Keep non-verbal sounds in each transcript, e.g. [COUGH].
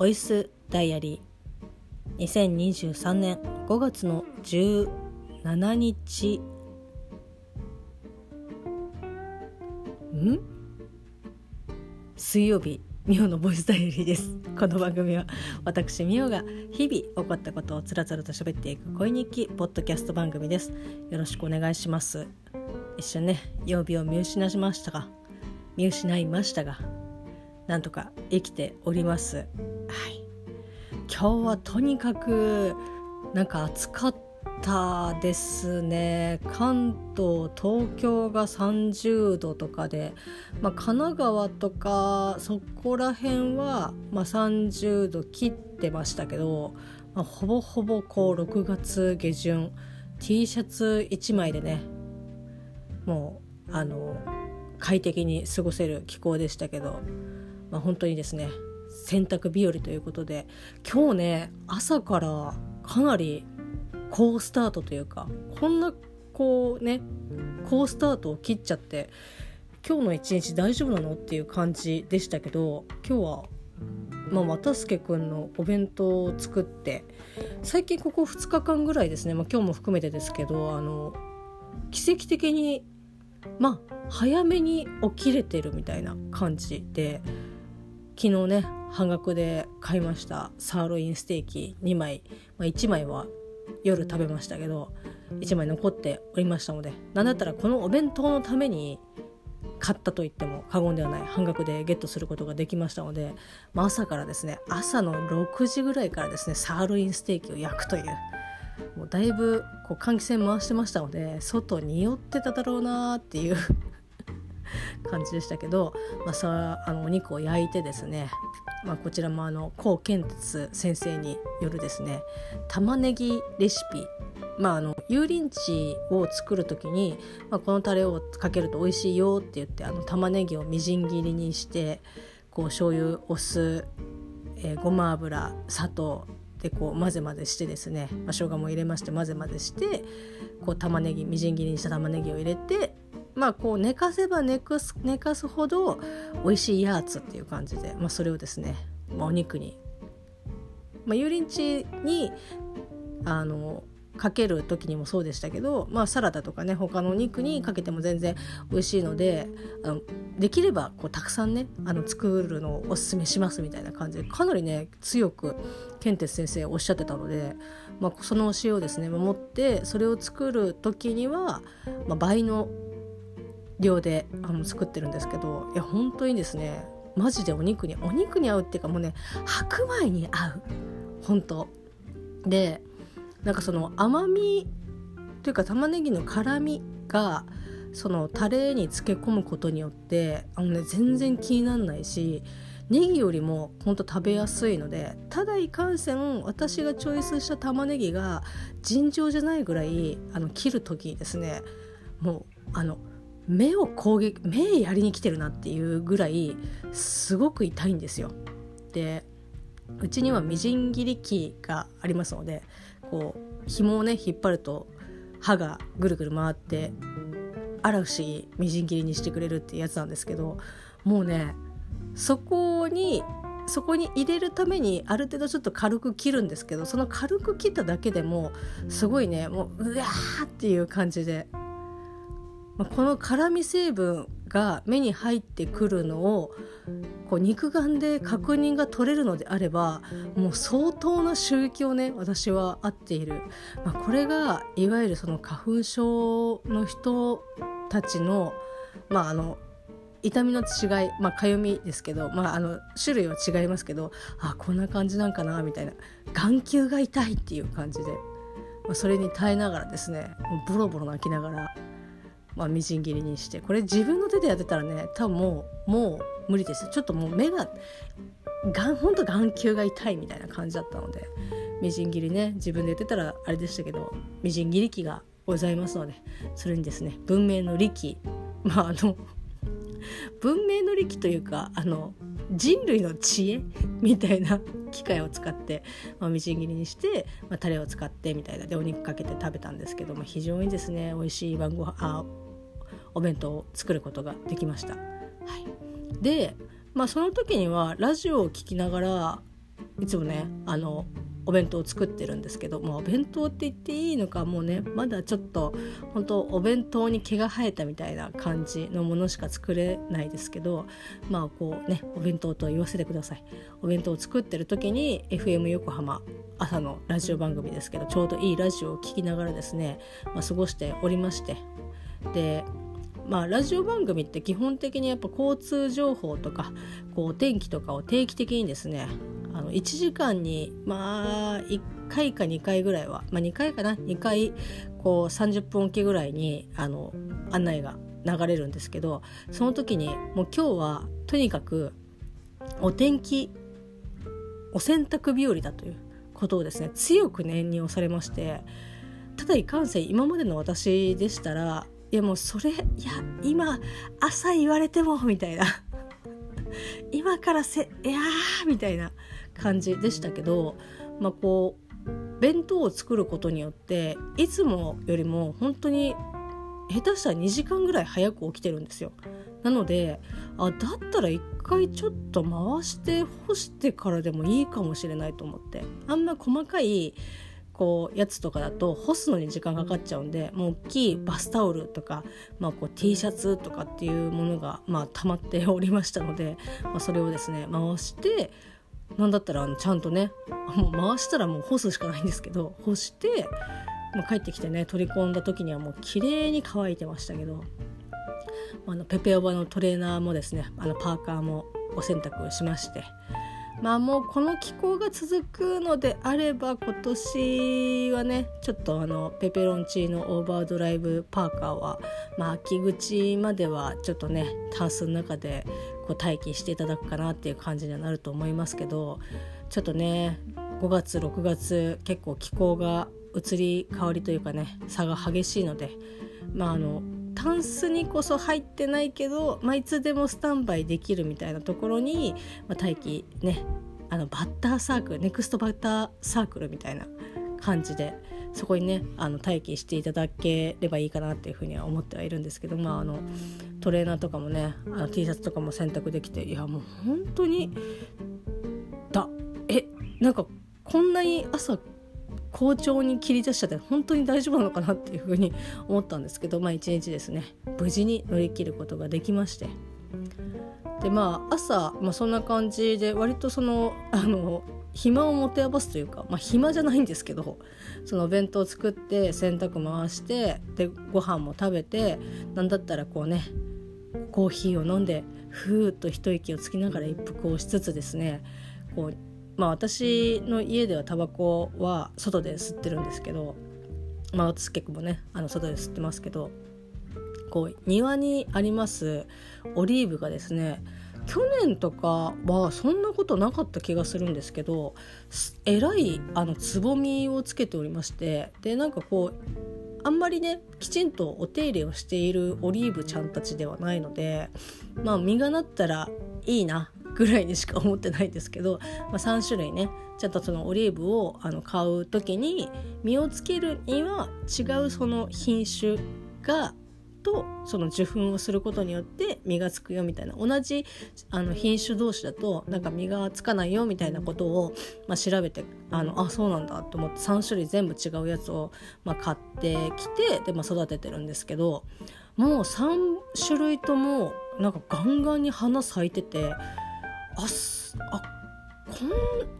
ボイスダイアリー。2023年5月の17日。ん？水曜日ミオのボイスダイアリーです。この番組は私ミオが日々起こったことをつらつらと喋っていく恋日記ポッドキャスト番組です。よろしくお願いします。一瞬ね曜日を見失いましたが見失いましたがなんとか生きております。はい。今日はとにかくなんか暑かったですね。関東東京が30度とかで、まあ、神奈川とかそこら辺は、まあ、30度切ってましたけど、まあ、ほぼほぼこう6月下旬 T シャツ1枚でねもうあの快適に過ごせる気候でしたけどまあ、本当にですね洗濯日和ということで今日ね朝からかなり好スタートというかこんなこうね好スタートを切っちゃって今日の一日大丈夫なのっていう感じでしたけど今日はまあ、又助くんのお弁当を作って最近ここ2日間ぐらいですね、まあ、今日も含めてですけどあの奇跡的にまあ早めに起きれてるみたいな感じで昨日ね半額で買いましたサーロインステーキ2枚、まあ、1枚は夜食べましたけど1枚残っておりましたので何だったらこのお弁当のために買ったと言っても過言ではない半額でゲットすることができましたので、まあ、朝からですね朝の6時ぐらいからですねサーロインステーキを焼くというもうだいぶこう換気扇回してましたので外に寄ってただろうなっていう感じでしたけど、まあ、さあのお肉を焼いてですね、まあ、こちらもあの高健哲先生によるですね玉ねぎレシピまあ、あの油淋鶏を作る時に、まあ、このタレをかけると美味しいよって言ってあの玉ねぎをみじん切りにしてこう醤油お酢、えー、ごま油砂糖でこう混ぜ混ぜしてですね、まあ、生姜も入れまして混ぜ混ぜしてこう玉ねぎみじん切りにした玉ねぎを入れてまあこう寝かせば寝かす寝かすほど美味しいやつっていう感じで、まあ、それをですね、まあ、お肉に、まあ、油淋鶏にあのかける時にもそうでしたけど、まあ、サラダとかね他のお肉にかけても全然美味しいのであのできればこうたくさんねあの作るのをおすすめしますみたいな感じでかなりね強く健哲先生おっしゃってたので、まあ、その教えをですね守ってそれを作る時には、まあ、倍の量であの作ってるんですけどいや本当にですねマジでお肉にお肉に合うっていうかもうね白米に合う。本当。でなんかその甘みというか玉ねぎの辛みがそのタレに漬け込むことによってあの、ね、全然気にならないしネギよりもほんと食べやすいのでただいかんせん私がチョイスした玉ねぎが尋常じゃないぐらいあの切る時にですねもうあの目を攻撃目やりに来てるなっていうぐらいすごく痛いんですよ。でうちにはみじん切り器がありますのでこう紐をね引っ張ると刃がぐるぐる回ってあら不思議みじん切りにしてくれるってやつなんですけどもうねそこにそこに入れるためにある程度ちょっと軽く切るんですけどその軽く切っただけでもすごいねもううわーっていう感じでまあ、この辛み成分が目に入ってくるのをこう肉眼で確認が取れるのであればもう相当な収益をね私は合っている、まあ、これがいわゆるその花粉症の人たちのまああの痛みの違いまあかゆみですけど、まあ、あの種類は違いますけどあこんな感じなんかなみたいな。眼球が痛いっていう感じで、まあ、それに耐えながらですねもうボロボロ泣きながらまあ、みじん切りにして。これ自分の手でやってたらね多分もうもう無理です。ちょっともう目ががんほんと眼球が痛いみたいな感じだったのでみじん切りね自分でやってたらあれでしたけどみじん切り器がございますのでそれにですね文明の利器まああの文明の利器というかあの人類の知恵みたいな機械を使って、まあ、みじん切りにして、まあ、タレを使ってみたいな。でお肉かけて食べたんですけど、まあ、非常にですね美味しい晩ごあお弁当を作ることができました。はい、で、まあ、その時にはラジオを聴きながらいつもねあのお弁当を作ってるんですけど、まあ、お弁当って言っていいのかもうねまだちょっと本当お弁当に毛が生えたみたいな感じのものしか作れないですけどまあこうねお弁当と言わせてください。お弁当を作ってる時に FM 横浜朝のラジオ番組ですけどちょうどいいラジオを聴きながらですね、まあ、過ごしておりまして。でまあ、ラジオ番組って基本的にやっぱ交通情報とかこう天気とかを定期的にですねあの1時間にまあ1回か2回ぐらいは、まあ、2回かな？2回こう30分おきぐらいにあの案内が流れるんですけどその時にもう今日はとにかくお天気お洗濯日和だということをですね強く念に押されましてただいかんせん今までの私でしたらいやもうそれいや今朝言われてもみたいな [LAUGHS] 今からせいやーみたいな感じでしたけどまあこう弁当を作ることによっていつもよりも本当に下手したら2時間ぐらい早く起きてるんですよ。なのであだったら一回ちょっと回して干してからでもいいかもしれないと思ってあんな細かいこうやつとかだと干すのに時間かかっちゃうんでもう大きいバスタオルとか、まあ、こう T シャツとかっていうものが、まあ、溜まっておりましたので、まあ、それをですね回してなんだったらちゃんとねもう回したらもう干すしかないんですけど干して、まあ、帰ってきてね取り込んだ時にはもう綺麗に乾いてましたけどあのペペオバのトレーナーもですねあのパーカーもお洗濯しましてまあもうこの気候が続くのであれば今年はねちょっとあのペペロンチーノオーバードライブパーカーは、まあ、秋口まではちょっとねタンスの中でこう待機していただくかなっていう感じにはなると思いますけどちょっとね5月6月結構気候が移り変わりというかね差が激しいのでまああのタンスにこそ入ってないけど、まあ、いつでもスタンバイできるみたいなところに、まあ、待機ねあのバッターサークルネクストバッターサークルみたいな感じでそこにねあの待機していただければいいかなっていうふうには思ってはいるんですけど、まあ、あのトレーナーとかもねあの T シャツとかも選択できていやもう本当にだえなんかこんなに朝好調に切り出しちゃって本当に大丈夫なのかなっていうふうに思ったんですけどまあ一日ですね無事に乗り切ることができまして。でまあ朝、まあ、そんな感じで割とそのあの暇を持て余すというか、まあ、暇じゃないんですけどそのお弁当を作って洗濯回してでご飯も食べてなんだったらこうねコーヒーを飲んでふーっと一息をつきながら一服をしつつですねこうまあ私の家ではタバコは外で吸ってるんですけどまあ私結構もねあの外で吸ってますけどこう庭にありますオリーブがですね去年とかはそんなことなかった気がするんですけどえらいあのつぼみをつけておりましてでなんかこうあんまりねきちんとお手入れをしているオリーブちゃんたちではないのでまあ実がなったらいいなぐらいにしか思ってないですけど、まあ、3種類ね。ちゃんとそのオリーブをあの買う時に実をつけるには違うその品種がとその受粉をすることによって実がつくよみたいな。同じあの品種同士だとなんか実がつかないよみたいなことを、まあ、調べてあのあそうなんだと思って3種類全部違うやつを、まあ、買ってきてで、まあ、育ててるんですけどもう3種類ともなんかガンガンに花咲いててああこん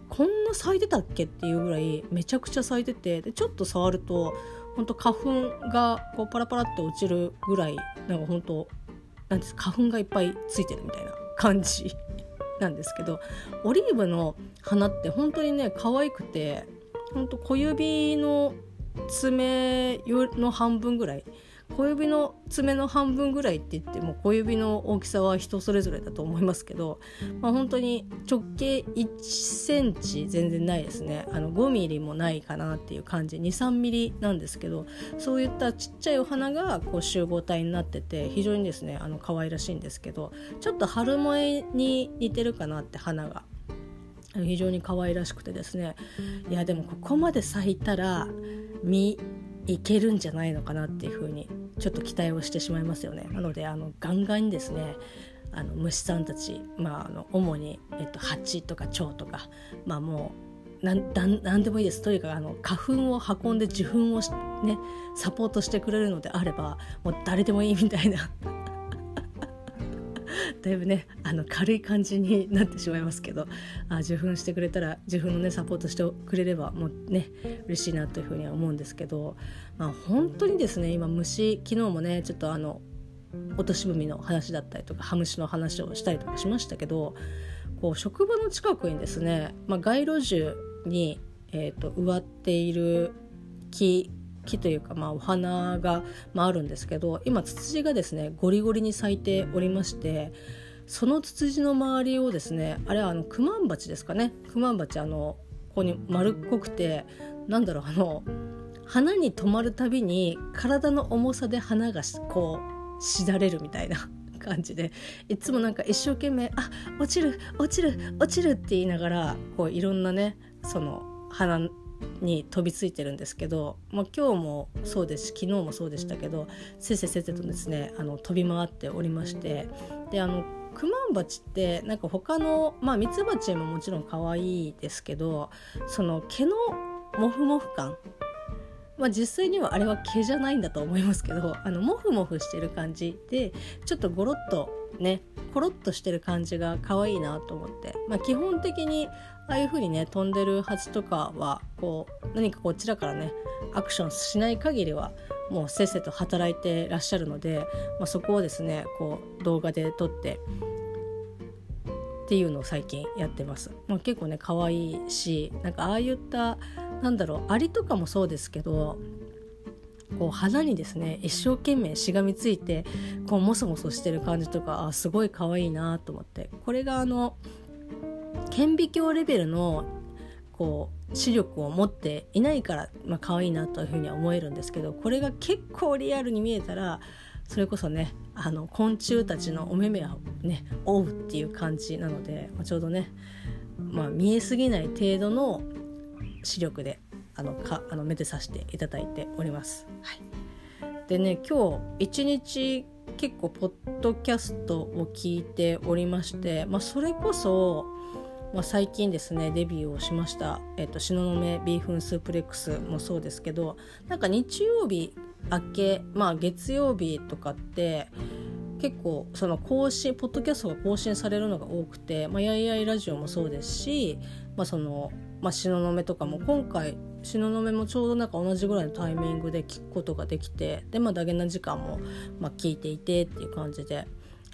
こんな咲いてたっけっていうぐらいめちゃくちゃ咲いててでちょっと触ると本当花粉がこうパラパラって落ちるぐらいなんか本当なんです花粉がいっぱいついてるみたいな感じ [LAUGHS] なんですけどオリーブの花って本当にね可愛くて本当小指の爪の半分ぐらい小指の爪の半分ぐらいって言っても小指の大きさは人それぞれだと思いますけど、まあ、本当に直径1センチ全然ないですね。あの5ミリもないかなっていう感じ。23ミリなんですけどそういったちっちゃいお花がこう集合体になってて非常にですねあの可愛らしいんですけどちょっと春萌えに似てるかなって花が。非常に可愛らしくてですね。いやでもここまで咲いたら実いけるんじゃないのかなっていうふうにちょっと期待をしてしまいますよね。なのであのガンガンにですねあの虫さんたち、まあ、あの主に、えっと、蜂とか蝶とか、まあ、もうなんでもいいです。とにかくあの花粉を運んで受粉を、ね、サポートしてくれるのであればもう誰でもいいみたいなだいぶねあの軽い感じになってしまいますけどあ受粉してくれたら受粉のねサポートしてくれればもうね嬉しいなというふうには思うんですけど、まあ、本当にですね今虫昨日もねちょっとあの落とし踏みの話だったりとかハムシの話をしたりとかしましたけどこう職場の近くにですね、まあ、街路樹に、えーと、植わっている木木というか、まあ、お花が、まあ、あるんですけど今ツツジがですねゴリゴリに咲いておりましてそのツツジの周りをですねあれはあのクマンバチですかね。クマンバチあのここに丸っこくてなんだろうあの花に止まるたびに体の重さで花がこうしだれるみたいな [LAUGHS] 感じでいつもなんか一生懸命「あ落ちる落ちる落ちる」って言いながらこういろんなねその花に飛びついてるんですけど、まあ、今日もそうですし昨日もそうでしたけどせっせせっせとですねあの飛び回っておりましてであのクマンバチってなんか他のまあミツバチももちろん可愛いですけどその毛のモフモフ感まあ、実際にはあれは毛じゃないんだと思いますけどあのモフモフしてる感じでちょっとゴロッとねコロッとしてる感じが可愛いなと思って、まあ、基本的にああいう風にね飛んでるはずとかはこう何かこちらからねアクションしない限りはもうせっせと働いてらっしゃるので、まあ、そこをですねこう動画で撮ってっていうのを最近やってます。まあ、結構ね可愛いしなんかああいったなんだろうアリとかもそうですけどこう花にですね一生懸命しがみついてこうモソモソしてる感じとかあすごい可愛いなと思って。これがあの顕微鏡レベルのこう視力を持っていないから、まあ可愛いなというふうには思えるんですけどこれが結構リアルに見えたらそれこそねあの昆虫たちのお目目をね追うっていう感じなので、ちょうどね、まあ、見えすぎない程度の視力であのかあの目でさしていただいております。はい、でね今日一日結構ポッドキャストを聞いておりまして、まあ、それこそ、まあ、最近ですねデビューをしました「えっと、東雲ビーフンスープレックス」もそうですけどなんか日曜日明けまあ月曜日とかって結構その更新ポッドキャストが更新されるのが多くて「まあ、やいやいラジオ」もそうですし、まあ、そのまあ、東雲とかも今回東雲もちょうどなんか同じぐらいのタイミングで聞くことができてでまあダゲな時間も、まあ、聞いていてっていう感じで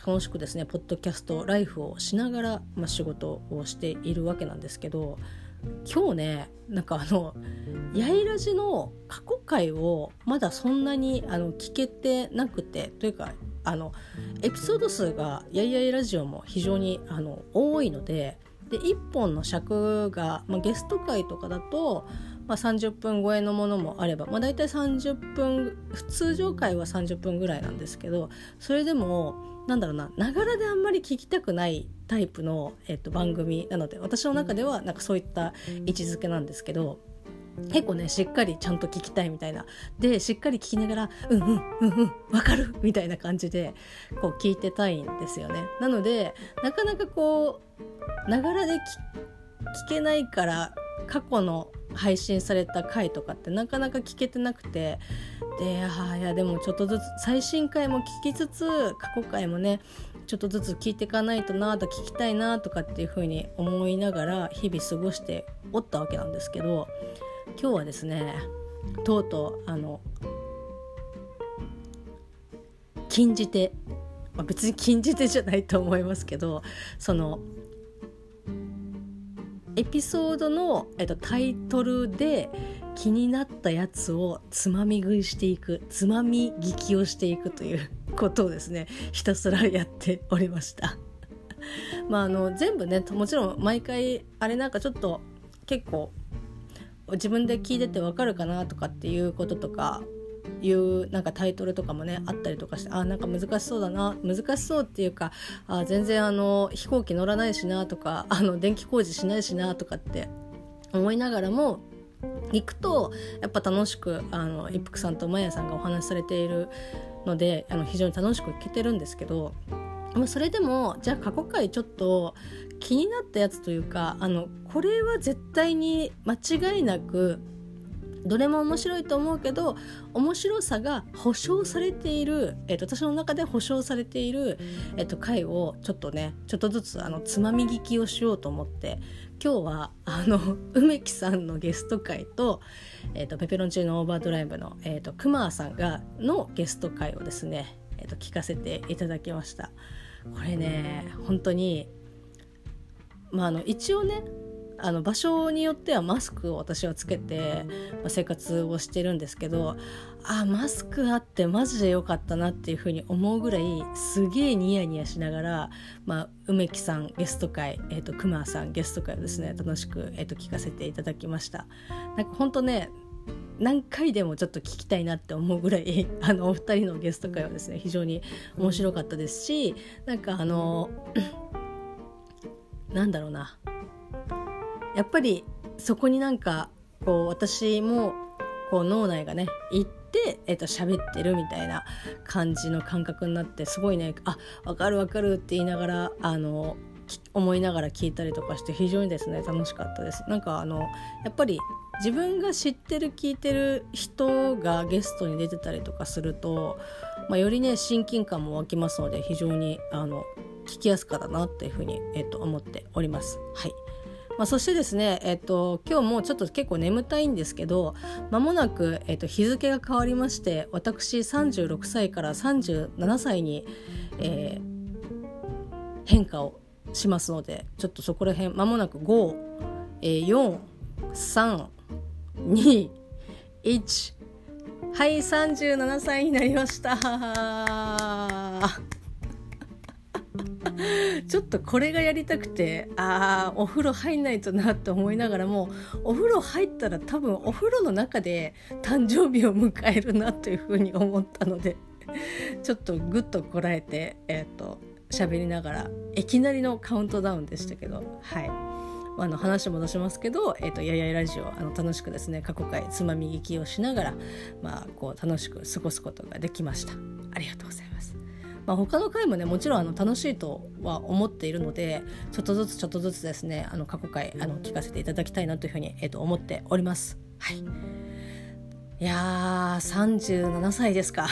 楽しくですねポッドキャストライフをしながら、まあ、仕事をしているわけなんですけど今日ねなんかあのやいらじの過去回をまだそんなにあの聞けてなくてというかあのエピソード数がやいやいラジオも非常にあの多いのでで1本の尺が、まあ、ゲスト会とかだと、まあ、30分超えのものもあれば、まあ、大体30分通常回は30分ぐらいなんですけどそれでもなんだろうなながらであんまり聞きたくないタイプの、えっと、番組なので私の中ではなんかそういった位置づけなんですけど。結構ねしっかりちゃんと聞きたいみたいなでしっかり聞きながら「うんうんうんうんわかる」みたいな感じでこう聞いてたいんですよね。なのでなかなかこうながらで聞けないから過去の配信された回とかってなかなか聞けてなくてであいやでもちょっとずつ最新回も聞きつつ過去回もねちょっとずつ聞いていかないとなと聞きたいなとかっていうふうに思いながら日々過ごしておったわけなんですけど今日はですねとうとうあの禁じ手、まあ、別に禁じ手じゃないと思いますけどそのエピソードの、えっと、タイトルで気になったやつをつまみ食いしていくつまみ聞きをしていくという [LAUGHS] ことをですねひたすらやっておりました。[LAUGHS] まああの全部ねもちろん毎回あれなんかちょっと結構自分で聞いててわかるかなとかっていうこととかいうなんかタイトルとかもねあったりとかしてあなんか難しそうだな難しそうっていうかあ全然あの飛行機乗らないしなとかあの電気工事しないしなとかって思いながらも行くとやっぱ楽しくあの一服さんとマヤさんがお話しされているのであの非常に楽しく聞けてるんですけどそれでもじゃあ過去回ちょっと気になったやつというかあのこれは絶対に間違いなくどれも面白いと思うけど面白さが保証されている、えーと、私の中で保証されている、えーと、回をちょっとねちょっとずつあのつまみ聞きをしようと思って今日はあの [LAUGHS] 梅木さんのゲスト会と,、えーと、ペペロンチーノオーバードライブの、えー、とクマーさんがのゲスト会をですね、えー、と聞かせていただきました。これね本当にまああの一応ねあの場所によってはマスクを私はつけて、生活をしてるんですけどあマスクあってマジで良かったなっていうふうに思うぐらいすげえニヤニヤしながら、まあ、梅木さんゲスト会、えーと、熊さんゲスト会をですね楽しく、えーと、聞かせていただきました。なんか本当ね何回でもちょっと聞きたいなって思うぐらい [LAUGHS] あのお二人のゲスト会はですね非常に面白かったですしなんかあのなんだろうなやっぱりそこになんかこう私もこう脳内がね行って、えー、と喋ってるみたいな感じの感覚になってすごいねあ分かる分かるって言いながらあの思いながら聞いたりとかして非常にですね楽しかったです。なんかあのやっぱり自分が知ってる聞いてる人がゲストに出てたりとかすると、まあ、よりね親近感も湧きますので非常にあの聞きやすかったなっていうふうに、えー、と思っております。はいまあ、そしてですね、えっと、今日もちょっと結構眠たいんですけどまもなく、えっと、日付が変わりまして私36歳から37歳に、えー、変化をしますのでちょっとそこら辺まもなく5、えー、4 3 2 1はい37歳になりました [LAUGHS] ちょっとこれがやりたくてああお風呂入んないとなって思いながらもお風呂入ったら多分お風呂の中で誕生日を迎えるなというふうに思ったのでちょっとぐっとこらえてえっ、ー、と喋りながらいきなりのカウントダウンでしたけどはい。あの話戻しますけど、えーと、ややいラジオあの楽しくですね過去回つまみ聞きをしながら、まあ、こう楽しく過ごすことができました。ありがとうございます。まあ、他の回もねもちろんあの楽しいとは思っているのでちょっとずつちょっとずつですねあの過去回あの聞かせていただきたいなというふうに、えー、と思っております。はい、いやー37歳ですか。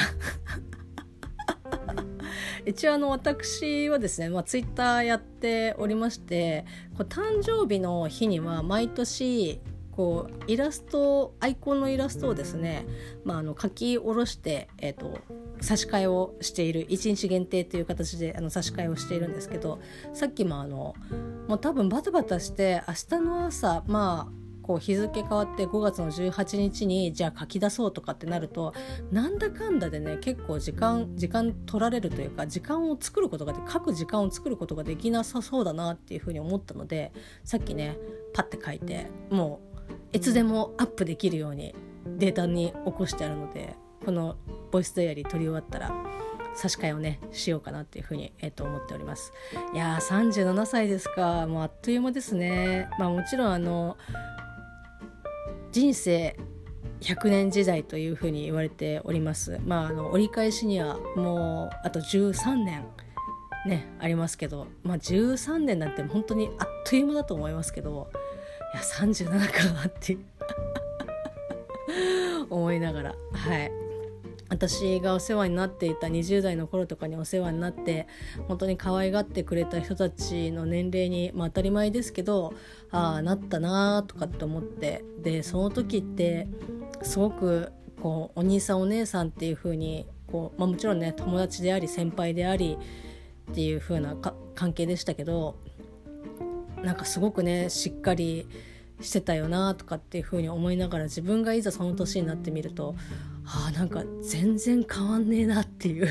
一応あの私はですね、まあ、ツイッターやっておりましてこう誕生日の日には毎年こうイラストアイコンのイラストをですね、まあ、あの書き下ろして、えーと、差し替えをしている1日限定という形であの差し替えをしているんですけどさっきもあのもう多分バタバタして明日の朝まあこう日付変わって5月の18日にじゃあ書き出そうとかってなるとなんだかんだでね結構時間時間取られるというか時間を作ることがで書く時間を作ることができなさそうだなっていうふうに思ったのでさっきねパッて書いてもういつでもアップできるようにデータに起こしてあるのでこのボイスダイアリー撮り終わったら差し替えをねしようかなっていうふうに、えー、と思っております。いやー37歳ですか。もうあっという間ですね。まあもちろんあの人生100年時代というふうに言われております。まああの折り返しにはもうあと13年ねありますけどまあ13年なんて本当にあっという間だと思いますけどいや37かなって [LAUGHS] 思いながらはい。私がお世話になっていた20代の頃とかにお世話になって本当に可愛がってくれた人たちの年齢に、まあ、当たり前ですけどああなったなーとかって思ってでその時ってすごくこうお兄さんお姉さんっていう風にこう、まあ、もちろんね友達であり先輩でありっていう風な関係でしたけどなんかすごくねしっかりしてたよなとかっていう風に思いながら自分がいざその年になってみるとあなんか全然変わんねえなっていう。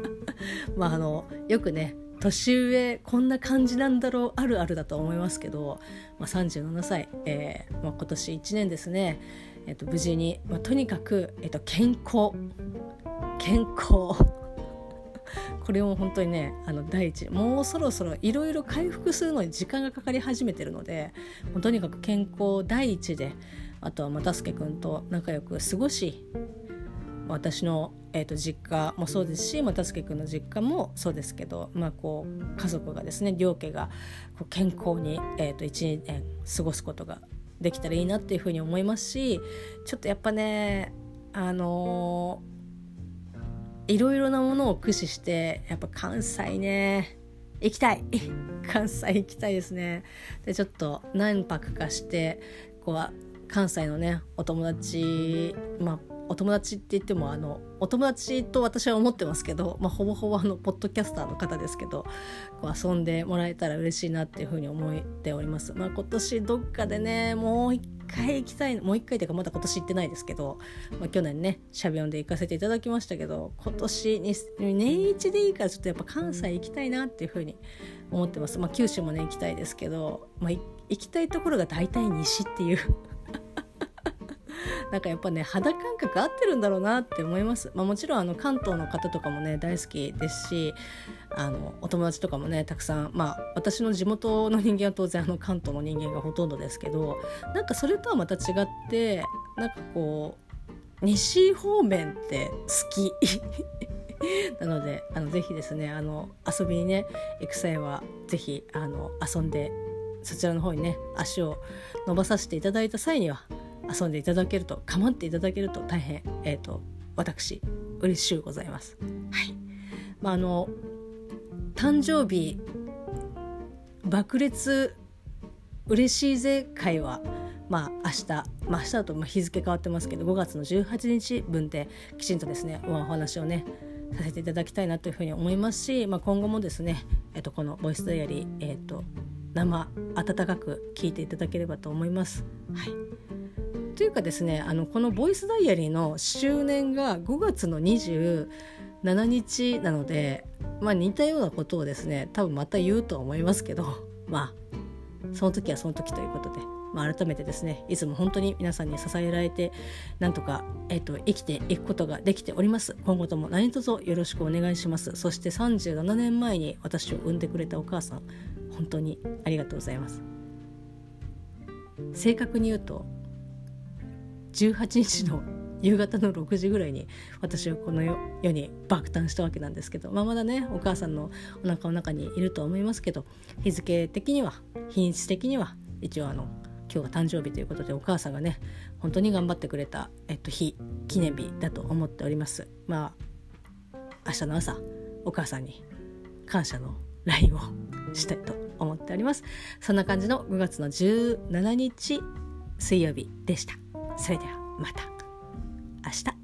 [LAUGHS] まああのよくね年上こんな感じなんだろうあるあるだと思いますけど、まあ、37歳、えーまあ、今年1年ですね、えー、と無事に、まあ、とにかく、えー、と健康。健康。[LAUGHS] これも本当にねあの第一。もうそろそろいろいろ回復するのに時間がかかり始めてるのでもうとにかく健康第一であとは又助君と仲良く過ごし私のえー、と実家もそうですし又助君の実家もそうですけど、まあ、こう家族がですね両家がこう健康に、えー、と1年過ごすことができたらいいなっていうふうに思いますしちょっとやっぱねあのー、いろいろなものを駆使してやっぱ関西ね行きたい！関西行きたいですね。でちょっと何泊かしてこう関西のねお友達まあお友達って言ってもあのお友達と私は思ってますけど、まあ、ほぼほぼあのポッドキャスターの方ですけどこう遊んでもらえたら嬉しいなっていうふうに思っております。まあ、今年どっかでねもう一回行きたいもう一回というかまだ今年行ってないですけど、まあ、去年ねシャビオンで行かせていただきましたけど今年に年一でいいからちょっとやっぱ関西行きたいなっていうふうに思ってます。まあ、九州もね行きたいですけど、まあ、行きたいところが大体西っていう [LAUGHS] なんかやっぱね肌感覚合ってるんだろうなって思います、まあ、もちろんあの関東の方とかもね大好きですしあのお友達とかもねたくさんまあ私の地元の人間は当然あの関東の人間がほとんどですけどなんかそれとはまた違ってなんかこう西方面って好き。[LAUGHS] なのであのぜひですねあの遊びにね行く際はぜひあの遊んでそちらの方にね足を伸ばさせていただいた際には遊んでいただけると構っていただけると大変、えーと、私嬉しゅうございます。はいまあ、あの誕生日爆裂嬉しいぜ会はまあ明日、まあ、明日だとま日付変わってますけど5月の18日分できちんとですねお話をねさせていただきたいなというふうに思いますし、まあ、今後もですね、えっと、このボイスダイアリー、えっと、生温かく聞いていただければと思います。はいというかですねあのこの「ボイスダイアリー」の周年が5月の27日なので、まあ、似たようなことをですね多分また言うとは思いますけど [LAUGHS] まあその時はその時ということで、まあ、改めてですねいつも本当に皆さんに支えられてなんとか、えーと、生きていくことができております。今後とも何卒よろしくお願いします。そして37年前に私を産んでくれたお母さん本当にありがとうございます。正確に言うと18日の夕方の6時ぐらいに私はこの世に爆誕したわけなんですけど、まあ、まだねお母さんのお腹の中にいると思いますけど日付的には日にち的には一応あの今日が誕生日ということでお母さんがね本当に頑張ってくれた、えっと、日記念日だと思っております。まあ明日の朝お母さんに感謝の LINE をしたいと思っております。そんな感じの5月の17日水曜日でした。それではまた。明日。